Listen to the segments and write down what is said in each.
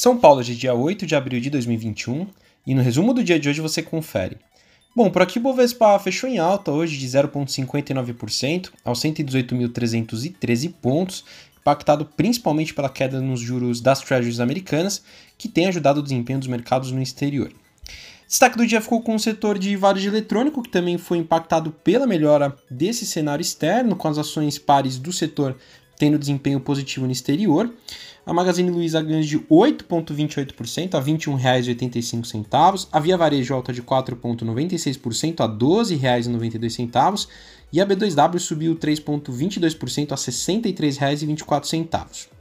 São Paulo, de dia 8 de abril de 2021, e no resumo do dia de hoje você confere. Bom, por aqui o Bovespa fechou em alta hoje de 0,59% aos 118.313 pontos, impactado principalmente pela queda nos juros das treasuries americanas, que tem ajudado o desempenho dos mercados no exterior. Destaque do dia ficou com o setor de varejo eletrônico, que também foi impactado pela melhora desse cenário externo, com as ações pares do setor tendo desempenho positivo no exterior. A Magazine Luiza ganha de 8,28% a R$ 21,85. A Via Varejo alta de 4,96% a R$ 12,92. E a B2W subiu 3,22% a R$ 63,24.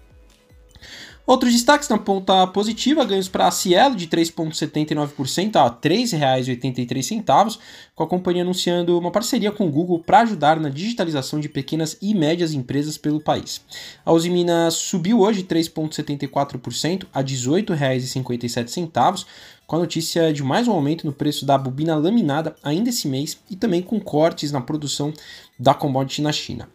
Outros destaques na ponta positiva, ganhos para a Cielo de 3,79% a R$ 3,83, com a companhia anunciando uma parceria com o Google para ajudar na digitalização de pequenas e médias empresas pelo país. A Usiminas subiu hoje 3,74% a R$ 18,57, com a notícia de mais um aumento no preço da bobina laminada ainda esse mês e também com cortes na produção da commodity na China.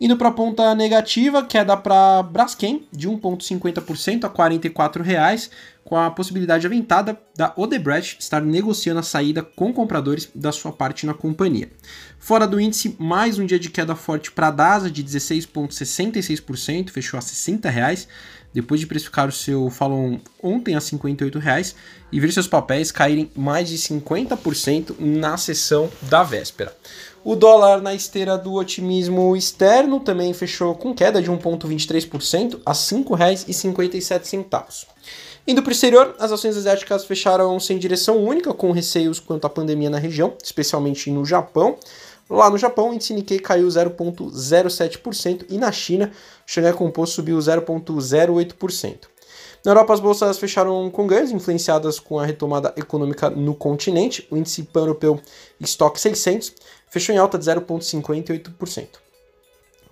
Indo para a ponta negativa, queda para Braskem de 1,50% a R$ 44,00, com a possibilidade aventada da Odebrecht estar negociando a saída com compradores da sua parte na companhia. Fora do índice, mais um dia de queda forte para a DASA de 16,66%, fechou a R$ 60,00, depois de precificar o seu Falon ontem a R$ 58,00 e ver seus papéis caírem mais de 50% na sessão da véspera. O dólar na esteira do otimismo externo também fechou com queda de 1,23% a R$ 5,57. Indo para o exterior, as ações asiáticas fecharam sem direção única, com receios quanto à pandemia na região, especialmente no Japão. Lá no Japão, o índice Nikkei caiu 0,07% e na China, o Xangai Composto subiu 0,08%. Na Europa, as bolsas fecharam com ganhos, influenciadas com a retomada econômica no continente. O índice pan-europeu Stock 600 fechou em alta de 0,58%.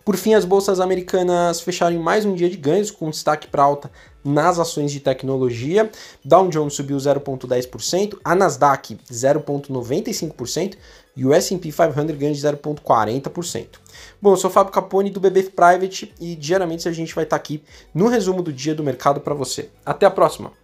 Por fim, as bolsas americanas fecharam mais um dia de ganhos, com destaque para alta nas ações de tecnologia. Dow Jones subiu 0,10%, a Nasdaq 0,95% e o S&P 500 ganha de 0,40%. Bom, eu sou o Fábio Capone do BB Private e diariamente a gente vai estar aqui no resumo do dia do mercado para você. Até a próxima!